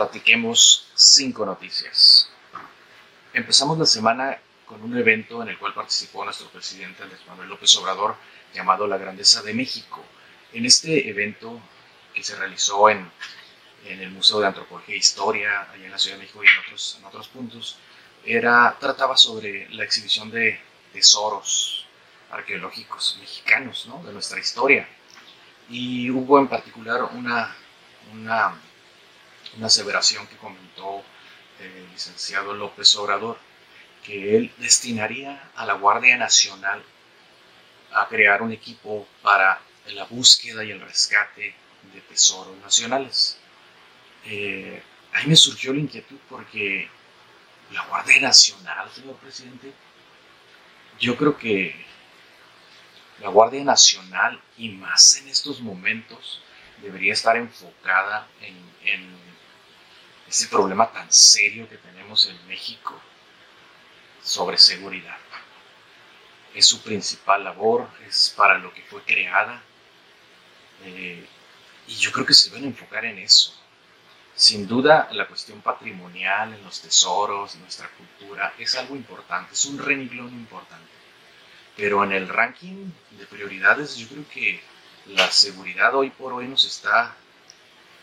Platiquemos cinco noticias. Empezamos la semana con un evento en el cual participó nuestro presidente Andrés Manuel López Obrador llamado La Grandeza de México. En este evento que se realizó en, en el Museo de Antropología e Historia, allá en la Ciudad de México y en otros, en otros puntos, era, trataba sobre la exhibición de tesoros arqueológicos mexicanos ¿no? de nuestra historia. Y hubo en particular una, una, una aseveración que comentó el licenciado López Obrador, que él destinaría a la Guardia Nacional a crear un equipo para la búsqueda y el rescate de tesoros nacionales. Eh, ahí me surgió la inquietud porque la Guardia Nacional, señor presidente, yo creo que la Guardia Nacional, y más en estos momentos, debería estar enfocada en, en ese problema tan serio que tenemos en México sobre seguridad. Es su principal labor, es para lo que fue creada. Eh, y yo creo que se deben enfocar en eso. Sin duda, la cuestión patrimonial, en los tesoros, nuestra cultura, es algo importante, es un renglón importante. Pero en el ranking de prioridades, yo creo que la seguridad hoy por hoy nos está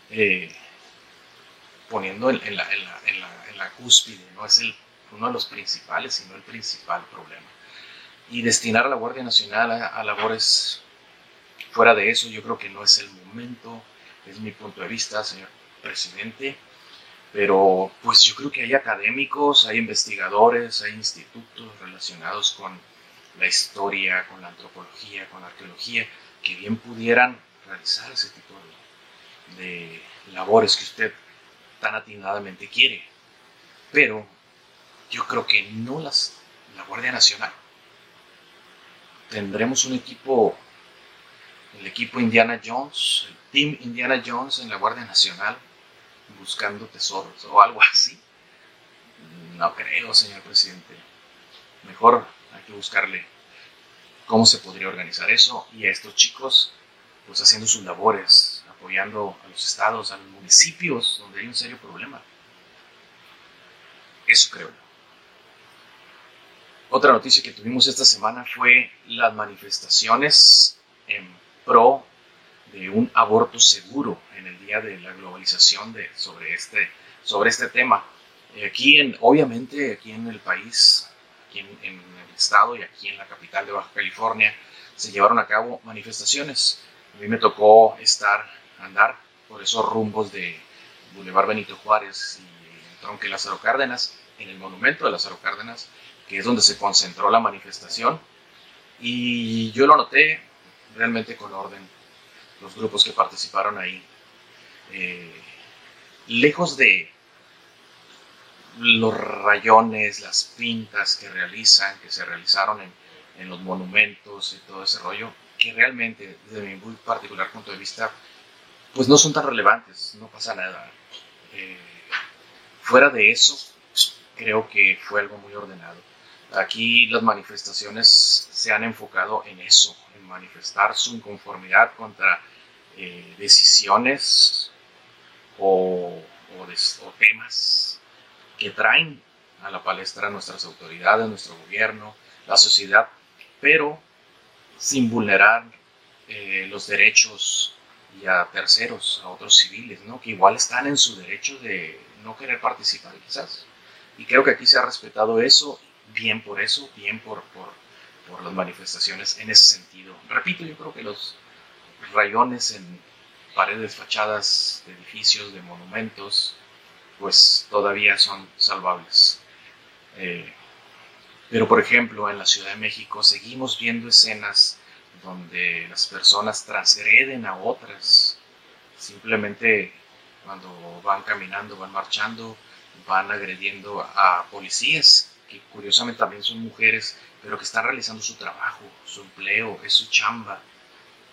eh, poniendo en, en, la, en, la, en, la, cúspide, no es el, uno de los principales, sino el principal problema. Y destinar a la Guardia Nacional a, a labores fuera de eso, yo creo que no es el momento, es mi punto de vista, señor presidente, pero pues yo creo que hay académicos, hay investigadores, hay institutos relacionados con la historia, con la antropología, con la arqueología, que bien pudieran realizar ese tipo de, de labores que usted tan atinadamente quiere. Pero yo creo que no las, la Guardia Nacional. Tendremos un equipo, el equipo Indiana Jones, el Team Indiana Jones en la Guardia Nacional, buscando tesoros o algo así. No creo, señor presidente. Mejor hay que buscarle cómo se podría organizar eso y a estos chicos pues haciendo sus labores, apoyando a los estados, a los municipios donde hay un serio problema. Eso creo. Otra noticia que tuvimos esta semana fue las manifestaciones en pro de un aborto seguro en el día de la globalización de, sobre, este, sobre este tema. Aquí, en, obviamente, aquí en el país, aquí en, en el estado y aquí en la capital de Baja California, se llevaron a cabo manifestaciones. A mí me tocó estar, andar por esos rumbos de Boulevard Benito Juárez y Tronque Lázaro Cárdenas, en el monumento de Lázaro Cárdenas, que es donde se concentró la manifestación. Y yo lo noté realmente con orden, los grupos que participaron ahí. Eh, lejos de los rayones, las pintas que realizan, que se realizaron en, en, los monumentos y todo ese rollo, que realmente, desde mi muy particular punto de vista, pues no son tan relevantes, no pasa nada. Eh, fuera de eso, creo que fue algo muy ordenado. Aquí las manifestaciones se han enfocado en eso, en manifestar su inconformidad contra eh, decisiones o, o, temas que traen a la palestra nuestras autoridades, nuestro gobierno, la sociedad, pero sin vulnerar eh, los derechos y a terceros, a otros civiles, ¿no? que igual están en su derecho de no querer participar quizás. Y creo que aquí se ha respetado eso bien por eso, bien por, por, por, las manifestaciones en ese sentido. Repito, yo creo que los rayones en paredes, fachadas de edificios, de monumentos, pues todavía son salvables. Eh, pero por ejemplo, en la Ciudad de México seguimos viendo escenas donde las personas transgreden a otras, simplemente cuando van caminando, van marchando, van agrediendo a policías, que curiosamente también son mujeres, pero que están realizando su trabajo, su empleo, es su chamba,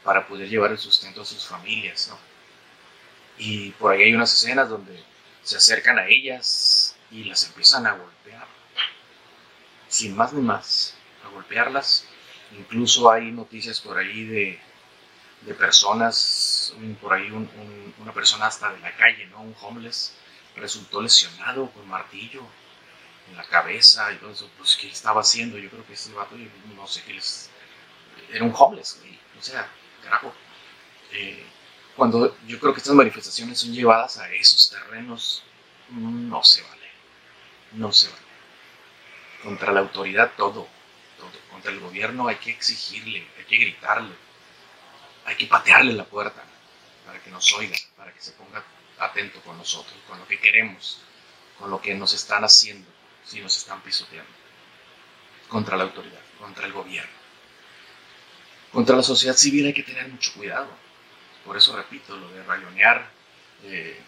para poder llevar el sustento a sus familias. Y por ahí hay unas escenas donde se acercan a ellas y las empiezan a golpear, sin más ni más, a golpearlas. Incluso hay noticias por ahí de, de personas, por ahí una persona hasta de la calle, ¿no? Un homeless, resultó lesionado con martillo en la cabeza y todo eso. Pues, ¿qué estaba haciendo? Yo creo que ese vato, no sé qué les... Era un homeless, güey. O sea, carajo. Eh, cuando yo creo que estas manifestaciones son llevadas a esos terrenos, no se vale. No se vale. Contra la autoridad todo, todo. Contra el gobierno hay que exigirle, hay que gritarle, hay que patearle la puerta para que nos oiga, para que se ponga atento con nosotros, con lo que queremos, con lo que nos están haciendo, si nos están pisoteando. Contra la autoridad, contra el gobierno. Contra la sociedad civil hay que tener mucho cuidado por eso repito, lo de rayonear eh,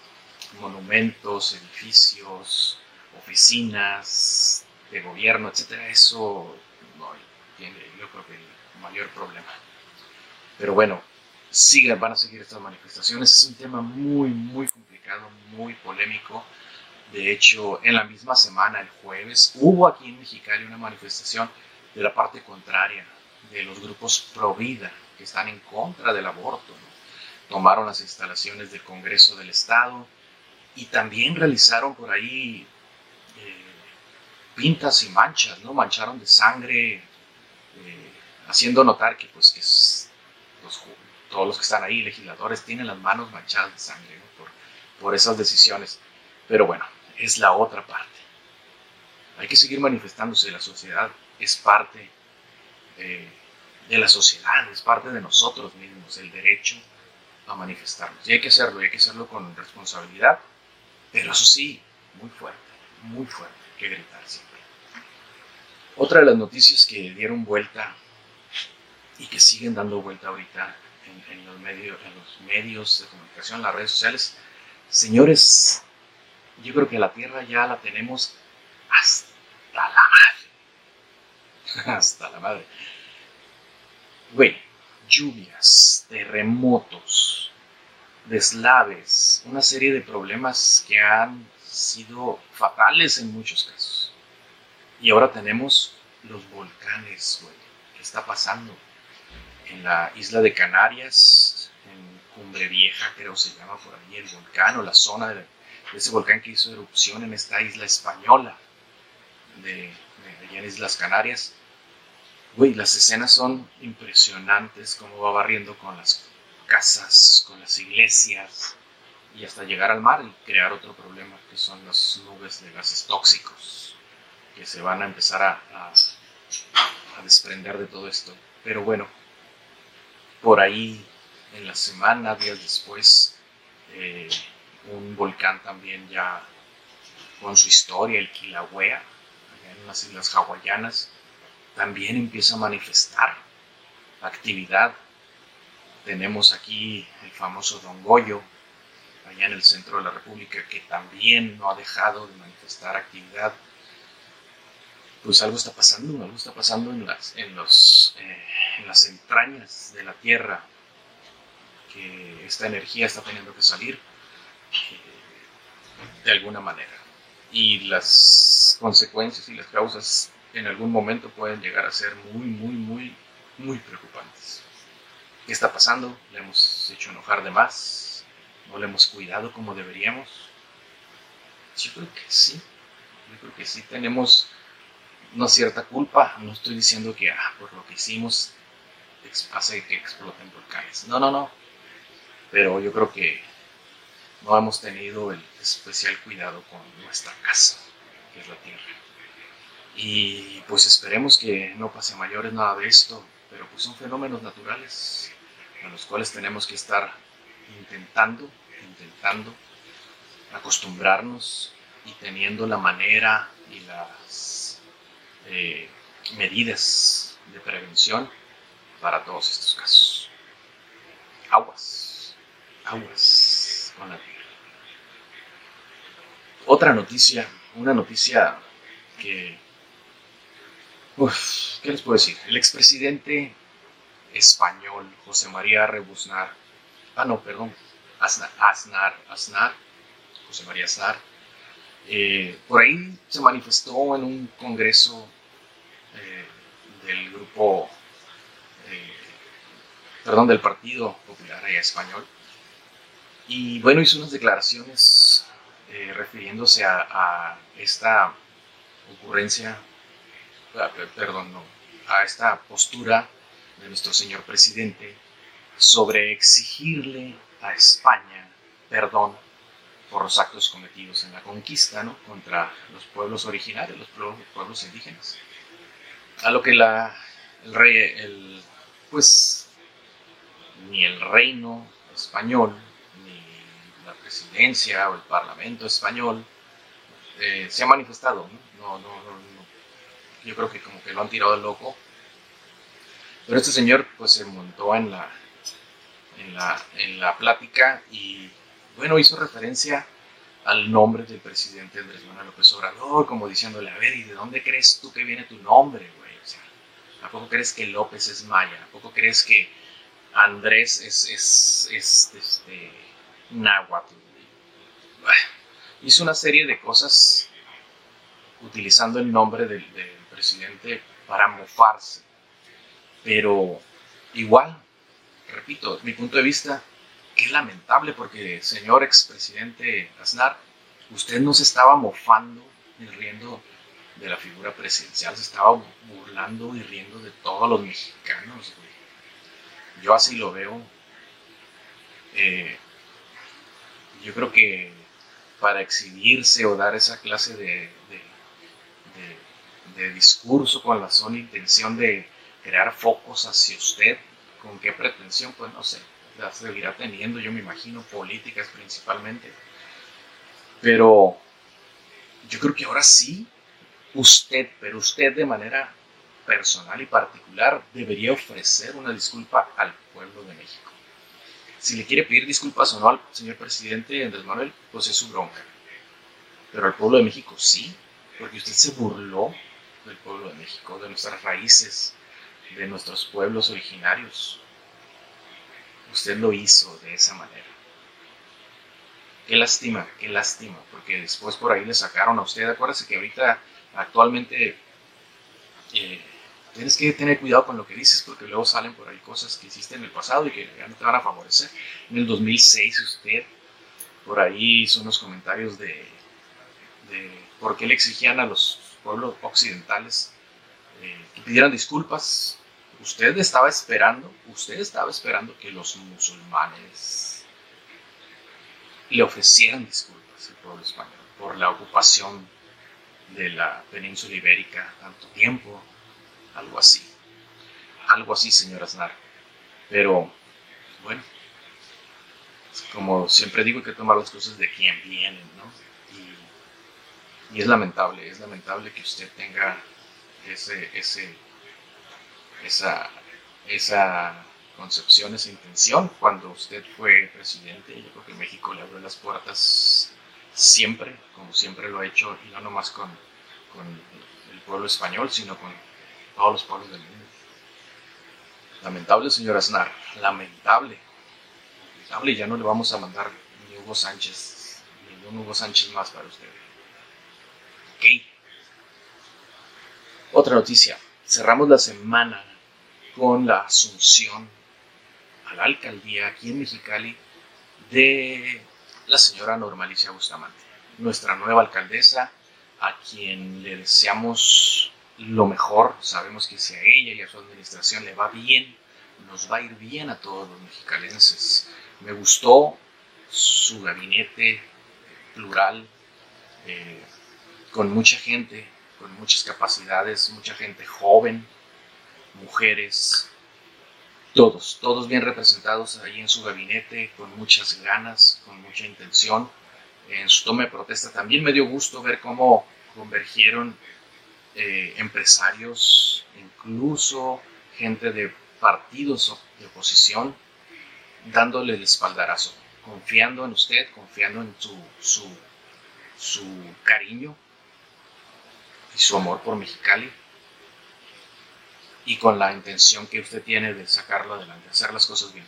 monumentos, edificios, oficinas de gobierno, etcétera, eso tiene, yo creo que el mayor problema. Pero bueno, sigan, van a seguir estas manifestaciones. Es un tema muy, muy complicado, muy polémico. De hecho, en la misma semana, el jueves, hubo aquí en Mexicali una manifestación de la parte contraria, de los grupos pro vida, que están en contra del aborto tomaron las instalaciones del Congreso del Estado y también realizaron por ahí eh, pintas y manchas, ¿no? Mancharon de sangre, haciendo notar que, pues, que todos los que están ahí, legisladores, tienen las manos manchadas de sangre por, por esas decisiones. Pero bueno, es la otra parte. Hay que seguir manifestándose. La sociedad es parte eh, de la sociedad, es parte de nosotros mismos. El derecho a manifestarnos. Y hay que hacerlo, y hay que hacerlo con responsabilidad, pero eso sí, muy fuerte, muy fuerte, hay que gritar siempre. Otra de las noticias que dieron vuelta y que siguen dando vuelta ahorita en, los, medios, en los medios de comunicación, en las redes sociales, señores, yo creo que la Tierra ya la tenemos hasta la madre. hasta la madre. Güey, lluvias, terremotos, deslaves, una serie de problemas que han sido fatales en muchos casos. Y ahora tenemos los volcanes, güey. ¿Qué está pasando? En la isla de Canarias, en Cumbre Vieja, creo se llama por ahí el volcán, o la zona de, ese volcán que hizo erupción en esta isla española de, de allá en Islas Canarias Güey, las escenas son impresionantes, como va barriendo con las casas, con las iglesias, y hasta llegar al mar y crear otro problema, que son las nubes de gases tóxicos, que se van a empezar a, desprender de todo esto. Pero bueno, por ahí, en la semana, días después, eh, un volcán también ya con su historia, el Kilauea, en las islas hawaianas, también empieza a manifestar actividad. Tenemos aquí el famoso Don Goyo, allá en el centro de la República, que también no ha dejado de manifestar actividad. Pues algo está pasando, algo está pasando en las, en los, eh, en las entrañas de la Tierra, que esta energía está teniendo que salir eh, de alguna manera. Y las consecuencias y las causas en algún momento pueden llegar a ser muy, muy, muy, muy preocupantes. ¿Qué está pasando? ¿Le hemos hecho enojar de más? ¿No le hemos cuidado como deberíamos? Yo creo que sí. Yo creo que sí tenemos una cierta culpa. No estoy diciendo que ah, por lo que hicimos hace que exploten volcanes. No, no, no. Pero yo creo que no hemos tenido el especial cuidado con nuestra casa, que es la tierra. Y pues esperemos que no pase mayores nada de esto, pero pues son fenómenos naturales a los cuales tenemos que estar intentando, intentando acostumbrarnos y teniendo la manera y las eh, medidas de prevención para todos estos casos. Aguas, aguas con la tierra. Otra noticia, una noticia que... ¿Qué les puedo decir? El expresidente español José María Rebuznar, ah no, perdón, Aznar, Aznar, José María Aznar, eh, por ahí se manifestó en un congreso eh, del grupo, perdón, del Partido Popular Español. Y bueno, hizo unas declaraciones refiriéndose a, esta ocurrencia, perdón, no, a esta postura de nuestro señor presidente sobre exigirle a España perdón por los actos cometidos en la conquista ¿no? contra los pueblos originarios, los pueblos, indígenas. A lo que la, el rey, pues, ni el reino español, ni la presidencia o el parlamento español eh, se ha manifestado. ¿no? No, no, Yo creo que como que lo han tirado loco. Pero este señor pues se montó en la, en la, en la plática y bueno, hizo referencia al nombre del presidente Andrés Manuel López Obrador, como diciéndole, a ver, ¿y de dónde crees tú que viene tu nombre, güey? O ¿a poco crees que López es maya? ¿A poco crees que Andrés es, es, es este, náhuatl? hizo una serie de cosas utilizando el nombre del, presidente para mofarse. Pero igual, repito, mi punto de vista, Qué lamentable porque, señor expresidente Aznar, usted no se estaba mofando ni riendo de la figura presidencial, se estaba burlando y riendo de todos los mexicanos. Yo así lo veo. Eh, yo creo que para exhibirse o dar esa clase de, discurso con la sola intención de crear focos hacia usted, ¿con qué pretensión? Pues no sé las seguirá teniendo, yo me imagino, políticas principalmente. Pero yo creo que ahora sí, usted, pero usted de manera personal y particular, debería ofrecer una disculpa al pueblo de México. Si le quiere pedir disculpas o no al señor presidente Andrés Manuel, pues es su bronca. Pero al pueblo de México sí, porque usted se burló del pueblo de México, de nuestras raíces, de nuestros pueblos originarios usted lo hizo de esa manera. Qué lástima, qué lástima, porque después por ahí le sacaron a usted. Acuérdese que ahorita, actualmente, eh, tienes que tener cuidado con lo que dices, porque luego salen por ahí cosas que hiciste en el pasado y que ya no te van a favorecer. En el 2006 usted por ahí hizo unos comentarios de, de por qué le exigían a los pueblos occidentales eh, que pidieran disculpas usted estaba esperando, usted estaba esperando que los musulmanes le ofrecieran disculpas al pueblo español por la ocupación de la península ibérica tanto tiempo, algo así. Algo así, señor Aznar. Pero, bueno, como siempre digo, hay que tomar las cosas de quien vienen, ¿no? Y, es lamentable, es lamentable que usted tenga ese, ese esa, esa concepción, esa intención cuando usted fue presidente. Yo creo que México le abrió las puertas siempre, como siempre lo ha hecho, y no nomás con, con el pueblo español, sino con todos los pueblos del mundo. Lamentable, señor Aznar, lamentable. Lamentable, ya no le vamos a mandar ni Hugo Sánchez, ningún Hugo Sánchez más para usted. Ok. Otra noticia. Cerramos la semana con la asunción a la alcaldía aquí en Mexicali de la señora Normalicia Bustamante, nuestra nueva alcaldesa, a quien le deseamos lo mejor. Sabemos que si a ella y a su administración le va bien, nos va a ir bien a todos los mexicalenses. Me gustó su gabinete plural, eh, con mucha gente, con muchas capacidades, mucha gente joven, mujeres, todos, todos bien representados ahí en su gabinete, con muchas ganas, con mucha intención. En su toma de protesta también me dio gusto ver cómo convergieron eh, empresarios, incluso gente de partidos de oposición dándole el espaldarazo, confiando en usted, confiando en su, su, su cariño y su amor por Mexicali y con la intención que usted tiene de sacarlo adelante, hacer las cosas bien.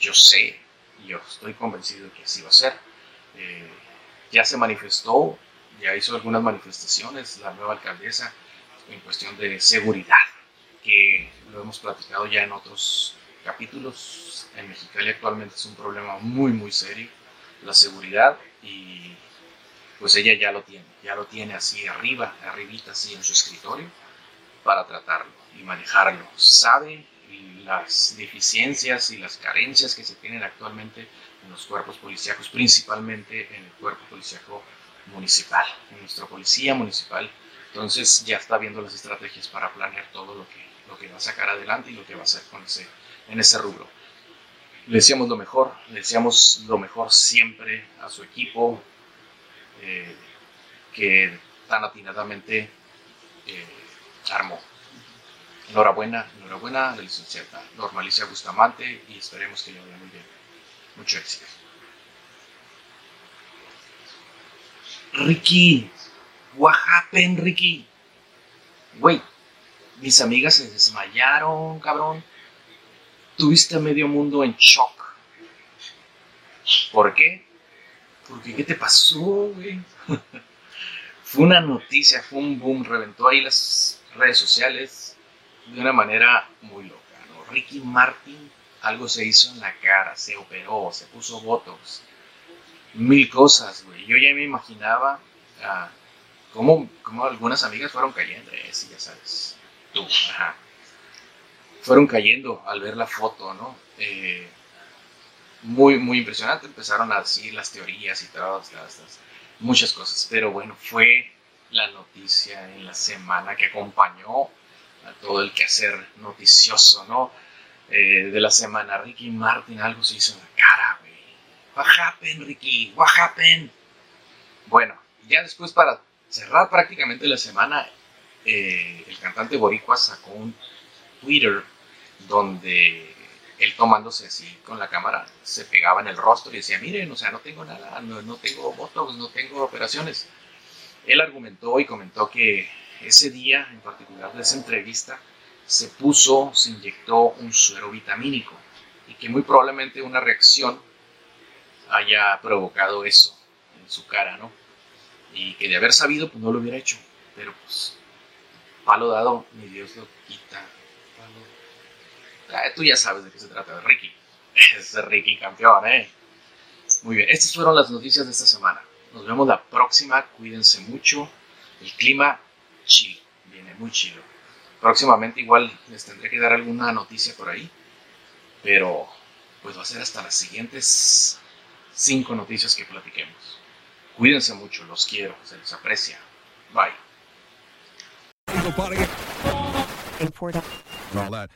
Yo sé, yo estoy convencido de que así va a ser. Eh, ya se manifestó, ya hizo algunas manifestaciones la nueva alcaldesa en cuestión de seguridad, que lo hemos platicado ya en otros capítulos. En Mexicali actualmente es un problema muy, muy serio, la seguridad, y pues ella ya lo tiene, ya lo tiene así arriba, arribita, así en su escritorio, para tratarlo y manejarlo. Sabe las deficiencias y las carencias que se tienen actualmente en los cuerpos policíacos, principalmente en el cuerpo policíaco municipal, en nuestra policía municipal. Entonces ya está viendo las estrategias para planear todo lo que, lo que va a sacar adelante y lo que va a hacer con ese, en ese rubro. Le deseamos lo mejor, le deseamos lo mejor siempre a su equipo, eh, que tan atinadamente eh, armó. Enhorabuena, enhorabuena a la licenciada Normalicia Bustamante y esperemos que le vaya muy bien. Mucho éxito. Ricky, what happened, Ricky? Güey, mis amigas se desmayaron, cabrón. Tuviste a medio mundo en shock. ¿Por qué? Porque ¿qué te pasó, güey? fue una noticia, fue un boom, reventó ahí las redes sociales de una manera muy loca. ¿no? Ricky Martin algo se hizo en la cara, se operó, se puso botox, mil cosas, güey. Yo ya me imaginaba uh, cómo, cómo, algunas amigas fueron cayendo, eh, sí, ya sabes, tú, ajá. Fueron cayendo al ver la foto, ¿no? Eh, muy, muy impresionante. Empezaron a decir las teorías y todas las, las, muchas cosas. Pero bueno, fue la noticia en la semana que acompañó a todo el quehacer noticioso, ¿no? Eh, de la semana. Ricky Martin algo se hizo en la cara. What Ricky? What? Bueno, ya después para cerrar prácticamente la semana, eh, el cantante boricua sacó un Twitter donde él tomándose así con la cámara se pegaba en el rostro y decía, miren, o sea, no tengo nada, no, no tengo botox, no tengo operaciones. Él argumentó y comentó que ese día en particular de esa entrevista se puso, se inyectó un suero vitamínico y que muy probablemente una reacción haya provocado eso en su cara, ¿no? Y que de haber sabido, pues no lo hubiera hecho. Pero pues, palo dado, ni Dios lo quita. Ah, tú ya sabes de qué se trata, Ricky. Es Ricky campeón, ¿eh? Muy bien, estas fueron las noticias de esta semana. Nos vemos la próxima, cuídense mucho. El clima chill, viene muy chido. Próximamente igual les tendré que dar alguna noticia por ahí, pero pues va a ser hasta las siguientes cinco noticias que platiquemos. Cuídense mucho, los quiero, se les aprecia. Bye. And all that.